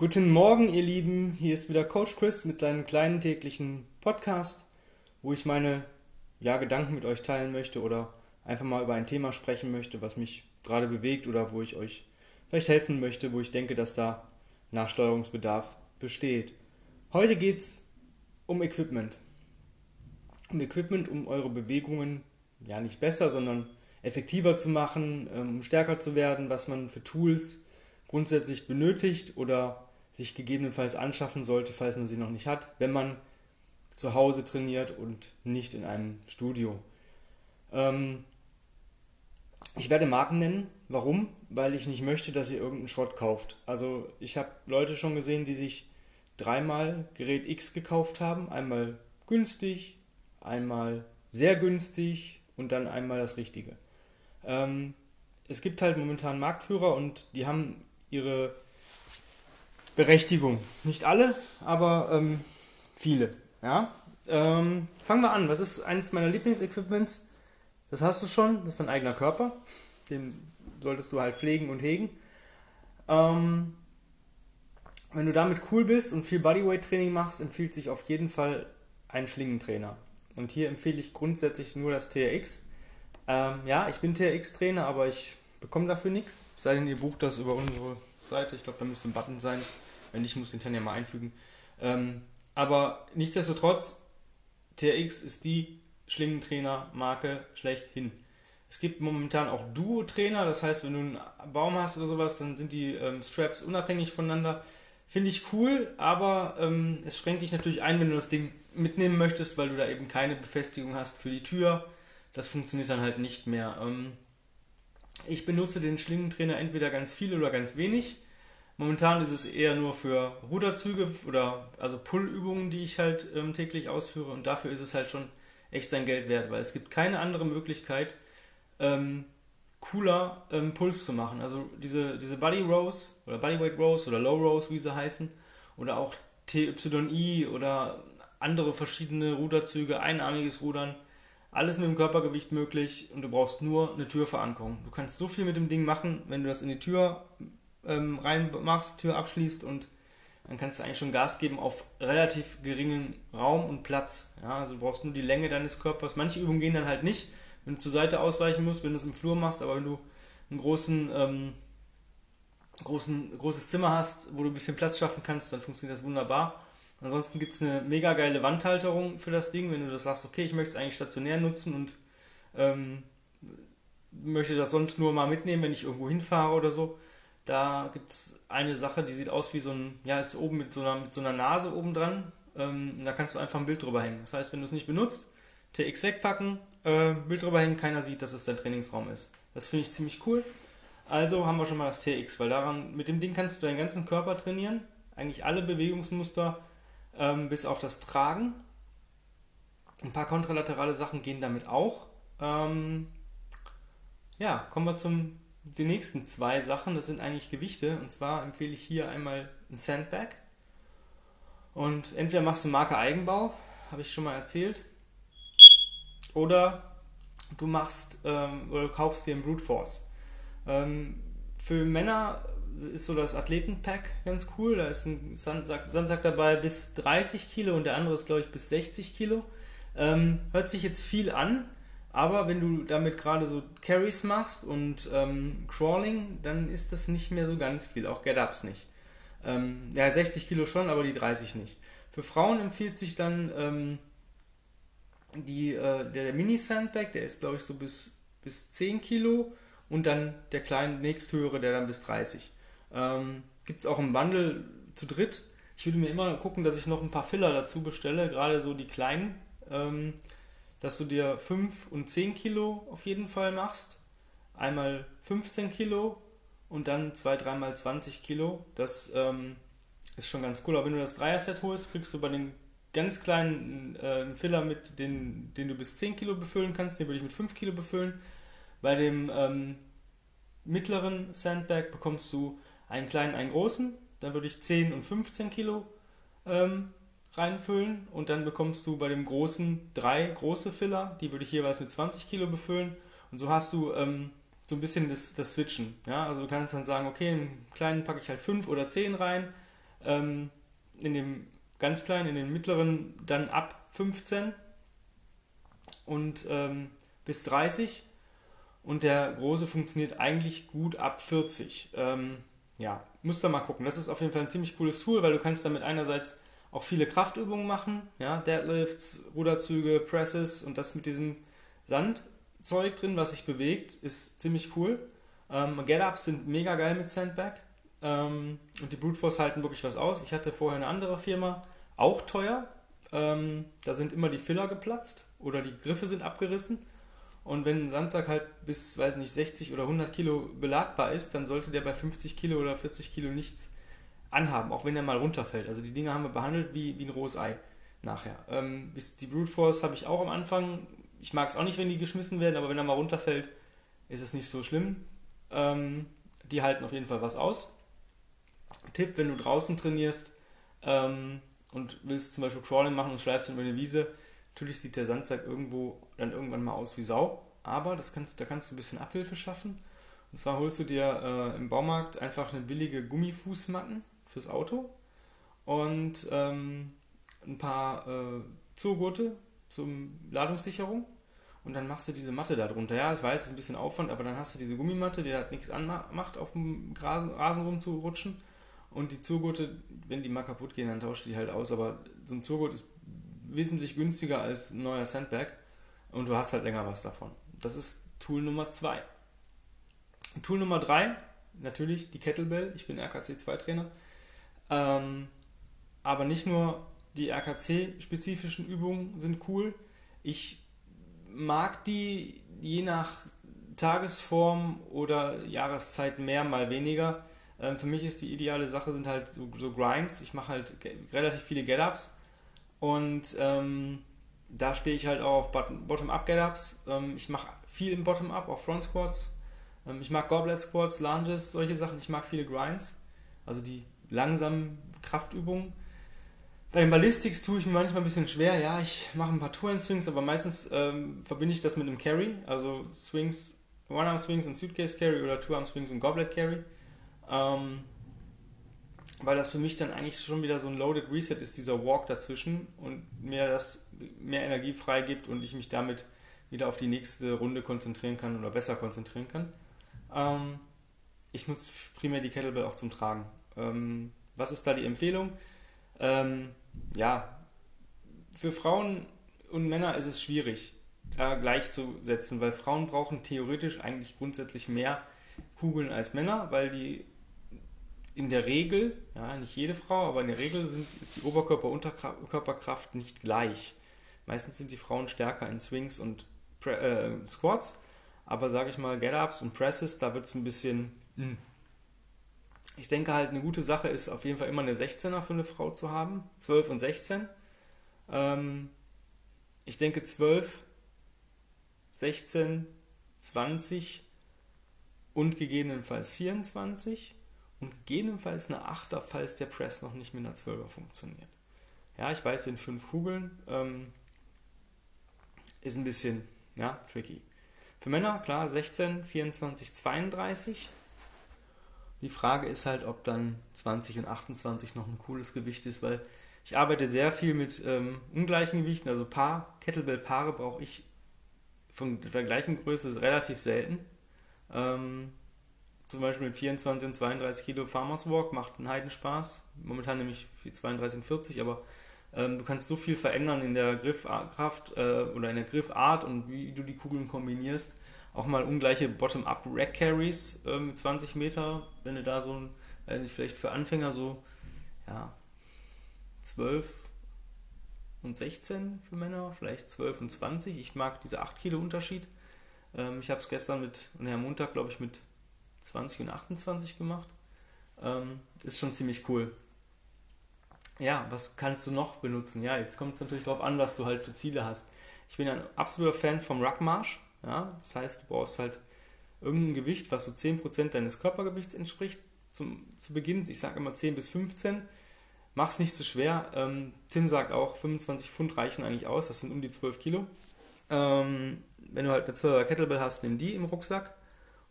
Guten Morgen, ihr Lieben. Hier ist wieder Coach Chris mit seinem kleinen täglichen Podcast, wo ich meine ja, Gedanken mit euch teilen möchte oder einfach mal über ein Thema sprechen möchte, was mich gerade bewegt oder wo ich euch vielleicht helfen möchte, wo ich denke, dass da Nachsteuerungsbedarf besteht. Heute geht es um Equipment. Um Equipment, um eure Bewegungen ja nicht besser, sondern effektiver zu machen, ähm, um stärker zu werden, was man für Tools grundsätzlich benötigt oder sich gegebenenfalls anschaffen sollte, falls man sie noch nicht hat, wenn man zu Hause trainiert und nicht in einem Studio. Ähm, ich werde Marken nennen. Warum? Weil ich nicht möchte, dass ihr irgendeinen Schrott kauft. Also ich habe Leute schon gesehen, die sich dreimal Gerät X gekauft haben. Einmal günstig, einmal sehr günstig und dann einmal das Richtige. Ähm, es gibt halt momentan Marktführer und die haben ihre Berechtigung. Nicht alle, aber ähm, viele. Ja? Ähm, fangen wir an. Was ist eines meiner Lieblingsequipments? Das hast du schon, das ist dein eigener Körper. Den solltest du halt pflegen und hegen. Ähm, wenn du damit cool bist und viel Bodyweight-Training machst, empfiehlt sich auf jeden Fall ein Schlingentrainer. Und hier empfehle ich grundsätzlich nur das TRX. Ähm, ja, ich bin TRX-Trainer, aber ich bekomme dafür nichts. Sei denn, ihr bucht das über unsere Seite. Ich glaube, da müsste ein Button sein. Wenn nicht, muss den ja mal einfügen. Ähm, aber nichtsdestotrotz, TRX ist die Schlingentrainer-Marke schlechthin. Es gibt momentan auch Duo-Trainer, das heißt, wenn du einen Baum hast oder sowas, dann sind die ähm, Straps unabhängig voneinander. Finde ich cool, aber ähm, es schränkt dich natürlich ein, wenn du das Ding mitnehmen möchtest, weil du da eben keine Befestigung hast für die Tür. Das funktioniert dann halt nicht mehr. Ähm, ich benutze den Schlingentrainer entweder ganz viel oder ganz wenig. Momentan ist es eher nur für Ruderzüge oder also Pullübungen, die ich halt ähm, täglich ausführe und dafür ist es halt schon echt sein Geld wert, weil es gibt keine andere Möglichkeit, ähm, cooler ähm, Puls zu machen. Also diese, diese Body Rows oder Bodyweight Rows oder Low Rows, wie sie heißen, oder auch TYI oder andere verschiedene Ruderzüge, einarmiges Rudern, alles mit dem Körpergewicht möglich und du brauchst nur eine Türverankerung. Du kannst so viel mit dem Ding machen, wenn du das in die Tür ähm, reinmachst, Tür abschließt und dann kannst du eigentlich schon Gas geben auf relativ geringen Raum und Platz. Ja, also du brauchst nur die Länge deines Körpers. Manche Übungen gehen dann halt nicht, wenn du zur Seite ausweichen musst, wenn du es im Flur machst, aber wenn du großen, ähm, großen, großes Zimmer hast, wo du ein bisschen Platz schaffen kannst, dann funktioniert das wunderbar. Ansonsten gibt es eine mega geile Wandhalterung für das Ding, wenn du das sagst, okay, ich möchte es eigentlich stationär nutzen und ähm, möchte das sonst nur mal mitnehmen, wenn ich irgendwo hinfahre oder so da gibt es eine Sache, die sieht aus wie so ein, ja, ist oben mit so einer, mit so einer Nase oben dran. Ähm, da kannst du einfach ein Bild drüber hängen. Das heißt, wenn du es nicht benutzt, TX wegpacken, äh, Bild drüber hängen, keiner sieht, dass es dein Trainingsraum ist. Das finde ich ziemlich cool. Also haben wir schon mal das TX, weil daran, mit dem Ding kannst du deinen ganzen Körper trainieren. Eigentlich alle Bewegungsmuster ähm, bis auf das Tragen. Ein paar kontralaterale Sachen gehen damit auch. Ähm, ja, kommen wir zum die nächsten zwei Sachen, das sind eigentlich Gewichte. Und zwar empfehle ich hier einmal ein Sandbag. Und entweder machst du Marke Eigenbau, habe ich schon mal erzählt. Oder du machst ähm, oder du kaufst dir ein Brute Force. Ähm, für Männer ist so das Athletenpack ganz cool. Da ist ein Sandsack, Sandsack dabei bis 30 Kilo und der andere ist, glaube ich, bis 60 Kilo. Ähm, hört sich jetzt viel an, aber wenn du damit gerade so Carries machst und ähm, Crawling, dann ist das nicht mehr so ganz viel, auch Get-Ups nicht. Ähm, ja, 60 Kilo schon, aber die 30 nicht. Für Frauen empfiehlt sich dann ähm, die, äh, der, der Mini-Sandbag, der ist glaube ich so bis, bis 10 Kilo und dann der kleine nächsthöhere, der dann bis 30. Ähm, Gibt es auch im Bundle zu dritt. Ich würde mir immer gucken, dass ich noch ein paar Filler dazu bestelle, gerade so die kleinen. Ähm, dass du dir 5 und 10 Kilo auf jeden Fall machst. Einmal 15 Kilo und dann zwei, dreimal 20 Kilo. Das ähm, ist schon ganz cool. Aber wenn du das Dreier-Set holst, kriegst du bei den ganz kleinen äh, Filler mit, den, den du bis 10 Kilo befüllen kannst. Den würde ich mit 5 Kilo befüllen. Bei dem ähm, mittleren Sandbag bekommst du einen kleinen, einen großen. Dann würde ich 10 und 15 Kilo ähm, reinfüllen und dann bekommst du bei dem großen drei große Filler, die würde ich jeweils mit 20 Kilo befüllen und so hast du ähm, so ein bisschen das, das Switchen. Ja? Also du kannst dann sagen, okay, im kleinen packe ich halt 5 oder 10 rein, Ähm, in dem ganz kleinen, in den mittleren dann ab 15 und ähm, bis 30 und der große funktioniert eigentlich gut ab 40. Ähm, ja, müsst ihr mal gucken. Das ist auf jeden Fall ein ziemlich cooles Tool, weil du kannst damit einerseits auch viele Kraftübungen machen, ja, Deadlifts, Ruderzüge, Presses und das mit diesem Sandzeug drin, was sich bewegt, ist ziemlich cool. Ähm, Get-Ups sind mega geil mit Sandbag ähm, und die Brute Force halten wirklich was aus. Ich hatte vorher eine andere Firma, auch teuer. Ähm, da sind immer die Filler geplatzt oder die Griffe sind abgerissen. Und wenn ein Sandsack halt bis, weiß nicht, 60 oder 100 Kilo belagbar ist, dann sollte der bei 50 Kilo oder 40 Kilo nichts anhaben, auch wenn er mal runterfällt. Also die Dinge haben wir behandelt wie, wie ein rohes Ei nachher. Ähm, die Brute Force habe ich auch am Anfang. Ich mag es auch nicht, wenn die geschmissen werden, aber wenn er mal runterfällt, ist es nicht so schlimm. Ähm, die halten auf jeden Fall was aus. Tipp, wenn du draußen trainierst ähm, und willst zum Beispiel Crawling machen und schleifst über eine Wiese, natürlich sieht der Sandsack irgendwo dann irgendwann mal aus wie Sau, aber das kannst, da kannst du ein bisschen Abhilfe schaffen. Und zwar holst du dir äh, im Baumarkt einfach eine billige Gummifußmatten fürs Auto und ähm, ein paar äh, Zugurte zum Ladungssicherung und dann machst du diese Matte da drunter. Ja, ich weiß, es ist ein bisschen Aufwand, aber dann hast du diese Gummimatte, die halt nichts anmacht, auf dem Rasen, Rasen rumzurutschen. Und die Zugurte, wenn die mal kaputt gehen, dann tauscht die halt aus. Aber so ein Zugurt ist wesentlich günstiger als ein neuer Sandbag und du hast halt länger was davon. Das ist Tool Nummer 2. Tool Nummer 3, natürlich die Kettlebell. Ich bin RKC2-Trainer. Ähm, aber nicht nur die RKC-spezifischen Übungen sind cool. Ich mag die je nach Tagesform oder Jahreszeit mehr, mal weniger. Ähm, für mich ist die ideale Sache sind halt so, so Grinds. Ich mache halt relativ viele Get-Ups und ähm, da stehe ich halt auch auf Bottom-Up Get-Ups. Ähm, ich mache viel im Bottom-Up, auch Front Squats. Ähm, ich mag Goblet Squats, Lunges, solche Sachen. Ich mag viele Grinds, also die langsamen Kraftübungen. Bei den Ballistics tue ich mir manchmal ein bisschen schwer. Ja, ich mache ein paar Two-Hand-Swings, aber meistens ähm, verbinde ich das mit einem Carry. Also Swings, One-Arm-Swings und Suitcase-Carry oder Two-Arm-Swings und Goblet-Carry. Weil das für mich dann eigentlich schon wieder so ein Loaded Reset ist, dieser Walk dazwischen und mir das mehr Energie freigibt und ich mich damit wieder auf die nächste Runde konzentrieren kann oder besser konzentrieren kann. Ähm, ich nutze primär die Kettlebell auch zum Tragen. Ähm, was ist da die Empfehlung? Ähm, ja, für Frauen und Männer ist es schwierig, da gleichzusetzen, weil Frauen brauchen theoretisch eigentlich grundsätzlich mehr Kugeln als Männer, weil die in der Regel, ja, nicht jede Frau, aber in der Regel sind, ist die Oberkörper-Unterkörperkraft nicht gleich. Meistens sind die Frauen stärker in Swings und Pre äh, Squats, aber sage ich mal, Get-Ups und Presses, da wird es ein bisschen. Mh. Hm. Ich denke halt, eine gute Sache ist auf jeden Fall immer eine 16er für eine Frau zu haben. 12 und 16. Ähm, ich denke 12, 16, 20 und gegebenenfalls 24 und gegebenenfalls eine 8er, falls der Press noch nicht mit einer 12er funktioniert. Ja, ich weiß, sind fünf Kugeln. Ähm, ist ein bisschen ja, tricky. Für Männer, klar, 16, 24, 32. Die Frage ist halt, ob dann 20 und 28 noch ein cooles Gewicht ist, weil ich arbeite sehr viel mit ähm, ungleichen Gewichten, also Paar, Kettlebell-Paare brauche ich von der gleichen Größe relativ selten. Ähm, zum Beispiel mit 24 und 32 Kilo Farmers Walk macht einen Heidenspaß. Momentan nämlich 32 und 40, aber ähm, du kannst so viel verändern in der Griffkraft äh, oder in der Griffart und wie du die Kugeln kombinierst. Auch mal ungleiche Bottom-up Rack Carries äh, mit 20 Meter, wenn du da so ein, äh, vielleicht für Anfänger so ja, 12 und 16 für Männer, vielleicht 12 und 20. Ich mag diese 8 Kilo Unterschied. Ähm, ich habe es gestern mit, und am Montag glaube ich mit 20 und 28 gemacht. Ähm, ist schon ziemlich cool. Ja, was kannst du noch benutzen? Ja, jetzt kommt es natürlich darauf an, was du halt für Ziele hast. Ich bin ein absoluter Fan vom Ruckmarsch. Ja, das heißt, du brauchst halt irgendein Gewicht, was so 10% deines Körpergewichts entspricht. Zum, zu Beginn, ich sage immer 10 bis 15. Mach's nicht so schwer. Ähm, Tim sagt auch, 25 Pfund reichen eigentlich aus. Das sind um die 12 Kilo. Ähm, wenn du halt eine 12er Kettlebell hast, nimm die im Rucksack.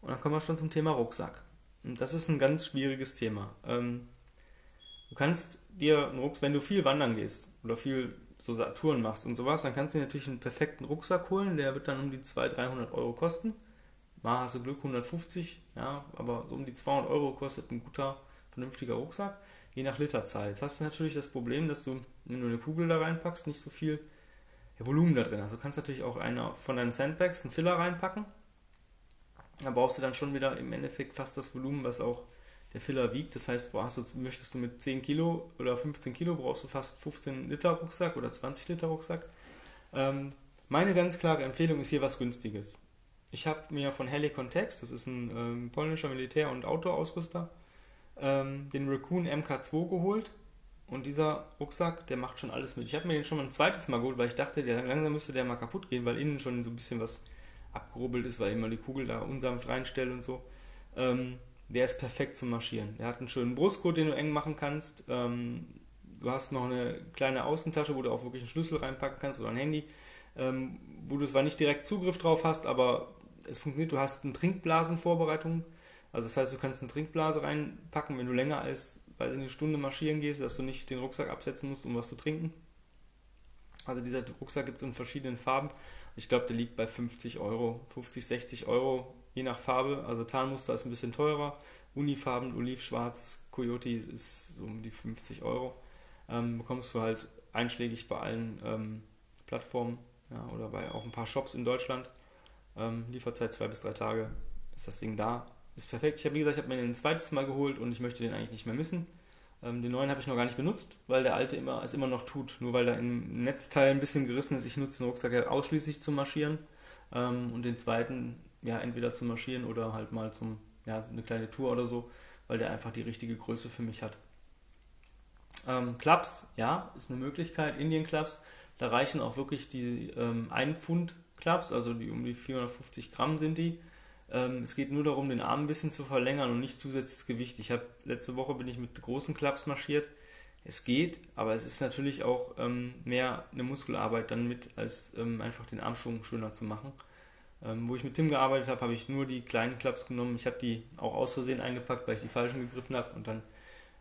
Und dann kommen wir schon zum Thema Rucksack. Das ist ein ganz schwieriges Thema. Ähm, Du kannst dir einen Rucksack, wenn du viel wandern gehst oder viel so Touren machst und sowas, dann kannst du dir natürlich einen perfekten Rucksack holen, der wird dann um die 200, 300 Euro kosten. Mal hast du Glück 150, ja, aber so um die 200 Euro kostet ein guter, vernünftiger Rucksack, je nach Literzahl. Jetzt hast du natürlich das Problem, dass du, wenn du eine Kugel da reinpackst, nicht so viel Volumen da drin hast. Du kannst natürlich auch eine von deinen Sandbags einen Filler reinpacken. Da brauchst du dann schon wieder im Endeffekt fast das Volumen, was auch der Filler wiegt. Das heißt, du, möchtest du mit 10 Kilo oder 15 Kilo, brauchst du fast 15 Liter Rucksack oder 20 Liter Rucksack. Ähm, meine ganz klare Empfehlung ist hier was Günstiges. Ich habe mir von Helicon Tex, das ist ein ähm, polnischer Militär- und Outdoor-Ausrüster, ähm, den Raccoon MK2 geholt. Und dieser Rucksack, der macht schon alles mit. Ich habe mir den schon mal ein zweites Mal geholt, weil ich dachte, der, langsam müsste der mal kaputt gehen, weil innen schon so ein bisschen was abgerubbelt ist, weil ich immer die Kugel da unsanft reinstelle und so. Ähm, der ist perfekt zum Marschieren. Der hat einen schönen Brustgurt, den du eng machen kannst. Ähm, du hast noch eine kleine Außentasche, wo du auch wirklich einen Schlüssel reinpacken kannst oder ein Handy, ähm, wo du zwar nicht direkt Zugriff drauf hast, aber es funktioniert. Du hast eine Trinkblasenvorbereitung. Also das heißt, du kannst eine Trinkblase reinpacken, wenn du länger als weiß ich, eine Stunde marschieren gehst, dass du nicht den Rucksack absetzen musst, um was zu trinken. Also dieser Rucksack gibt es in verschiedenen Farben. Ich glaube, der liegt bei 50 Euro, 50, 60 Euro, je nach Farbe. Also Tarnmuster ist ein bisschen teurer. Unifarben, Olivschwarz, Coyote ist so um die 50 Euro. Ähm, bekommst du halt einschlägig bei allen ähm, Plattformen ja, oder bei auch ein paar Shops in Deutschland. Ähm, Lieferzeit zwei bis drei Tage ist das Ding da. Ist perfekt. Ich habe, wie gesagt, ich habe mir den ein zweites Mal geholt und ich möchte den eigentlich nicht mehr missen. Ähm, den neuen habe ich noch gar nicht benutzt, weil der alte immer, es immer noch tut. Nur weil da im Netzteil ein bisschen gerissen ist. Ich nutze den Rucksack ja ausschließlich zum Marschieren. Ähm, und den zweiten, ja, entweder zum Marschieren oder halt mal zum, ja, eine kleine Tour oder so, weil der einfach die richtige Größe für mich hat. Ähm, Clubs, ja, ist eine Möglichkeit. Indien Clubs, da reichen auch wirklich die ähm, 1 Pfund Clubs, also die um die 450 Gramm sind die. Ähm, es geht nur darum, den Arm ein bisschen zu verlängern und nicht zusätzliches Gewicht. Ich habe letzte Woche bin ich mit großen Klaps marschiert. Es geht, aber es ist natürlich auch ähm, mehr eine Muskelarbeit dann mit, als ähm, einfach den Armschwung schöner zu machen. Ähm, wo ich mit Tim gearbeitet habe, habe ich nur die kleinen Klaps genommen. Ich habe die auch aus Versehen eingepackt, weil ich die falschen gegriffen habe. Und dann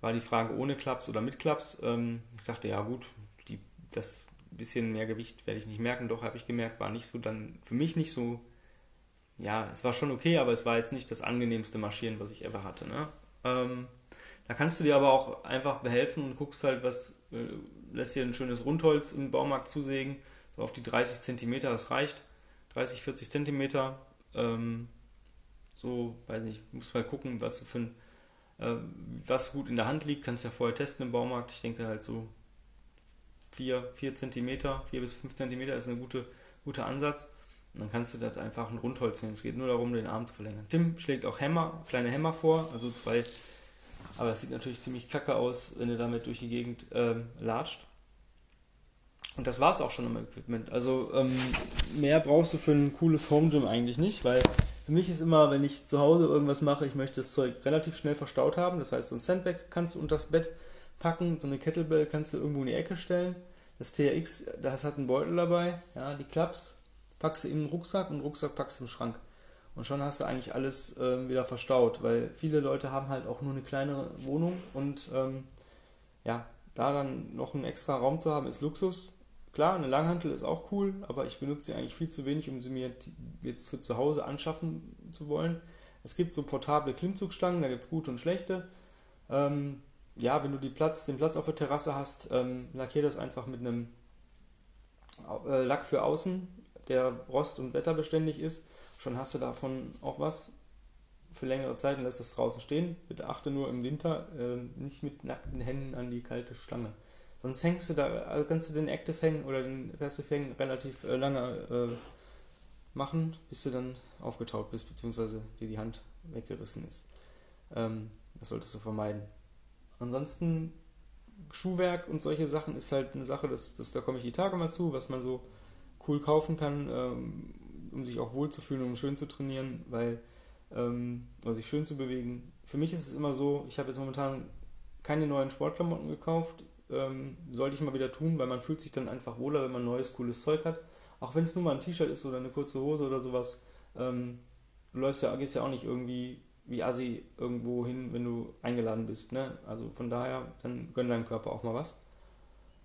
war die Frage ohne Klaps oder mit Klaps. Ähm, ich dachte, ja gut, die, das bisschen mehr Gewicht werde ich nicht merken. Doch habe ich gemerkt, war nicht so dann für mich nicht so ja, es war schon okay, aber es war jetzt nicht das angenehmste Marschieren, was ich ever hatte. Ne? Ähm, da kannst du dir aber auch einfach behelfen und guckst halt, was, äh, lässt dir ein schönes Rundholz im Baumarkt zusägen, so auf die 30 cm, das reicht. 30, 40 cm, ähm, so, weiß nicht, musst mal gucken, was du für ein, äh, was gut in der Hand liegt, kannst ja vorher testen im Baumarkt. Ich denke halt so 4, 4 cm, 4 bis 5 cm ist ein gute, guter Ansatz. Und dann kannst du das einfach ein Rundholz nehmen. Es geht nur darum, den Arm zu verlängern. Tim schlägt auch Hämmer, kleine Hämmer vor, also zwei. Aber es sieht natürlich ziemlich kacke aus, wenn du damit durch die Gegend ähm, latscht. Und das war es auch schon im Equipment. Also ähm, mehr brauchst du für ein cooles Home Gym eigentlich nicht, weil für mich ist immer, wenn ich zu Hause irgendwas mache, ich möchte das Zeug relativ schnell verstaut haben. Das heißt, so ein Sandbag kannst du unter das Bett packen, so eine Kettlebell kannst du irgendwo in die Ecke stellen. Das TRX, das hat einen Beutel dabei, ja, die Klaps, packst du in den Rucksack und den Rucksack packst du im Schrank. Und schon hast du eigentlich alles ähm, wieder verstaut, weil viele Leute haben halt auch nur eine kleine Wohnung und ähm, ja, da dann noch einen extra Raum zu haben, ist Luxus. Klar, eine Langhantel ist auch cool, aber ich benutze sie eigentlich viel zu wenig, um sie mir jetzt für zu Hause anschaffen zu wollen. Es gibt so portable Klimmzugstangen, da gibt es gute und schlechte. Ähm, ja, wenn du Platz, den Platz auf der Terrasse hast, ähm, lackier das einfach mit einem äh, Lack für außen, der rost- und wetterbeständig ist. Schon hast du davon auch was für längere Zeit und lässt es draußen stehen. Bitte achte nur im Winter äh, nicht mit nackten Händen an die kalte Stange. Sonst hängst du da, also kannst du den Active Hang oder den Passive Hang relativ äh, lange äh, machen, bis du dann aufgetaut bist, beziehungsweise dir die Hand weggerissen ist. Ähm, das solltest du vermeiden. Ansonsten Schuhwerk und solche Sachen ist halt eine Sache, das, das, da komme ich die Tage mal zu, was man so cool kaufen kann, ähm, um sich auch wohl zu fühlen, um schön zu trainieren, weil, ähm, oder sich schön zu bewegen. Für mich ist es immer so, ich habe jetzt momentan keine neuen Sportklamotten gekauft, ähm, sollte ich mal wieder tun, weil man fühlt sich dann einfach wohler, wenn man neues, cooles Zeug hat. Auch wenn es nur mal ein T-Shirt ist oder eine kurze Hose oder sowas. Ähm, du läufst ja, gehst ja auch nicht irgendwie wie assi irgendwo hin, wenn du eingeladen bist. Ne? Also von daher, dann gönn deinem Körper auch mal was.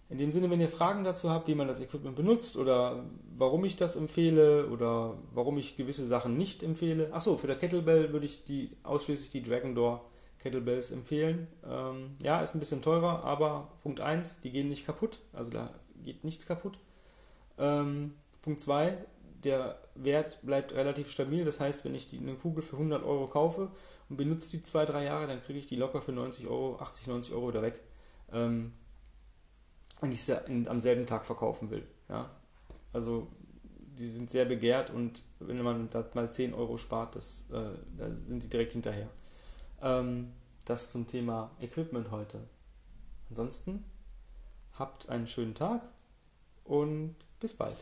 In dem Sinne, wenn ihr Fragen dazu habt, wie man das Equipment benutzt oder warum ich das empfehle oder warum ich gewisse Sachen nicht empfehle. Achso, für der Kettlebell würde ich die ausschließlich die Dragon Door Kettlebells empfehlen. Ähm, ja, ist ein bisschen teurer, aber Punkt 1, die gehen nicht kaputt, also da geht nichts kaputt. Ähm, Punkt 2, der Wert bleibt relativ stabil, das heißt, wenn ich die, eine Kugel für 100 Euro kaufe und benutze die zwei, drei Jahre, dann kriege ich die locker für 90 Euro, 80, 90 Euro wieder weg. Ähm, und ich sie am selben Tag verkaufen will. Ja? Also die sind sehr begehrt und wenn man da mal 10 Euro spart, das, äh, da sind die direkt hinterher. Ähm, das zum Thema Equipment heute. Ansonsten habt einen schönen Tag und bis bald.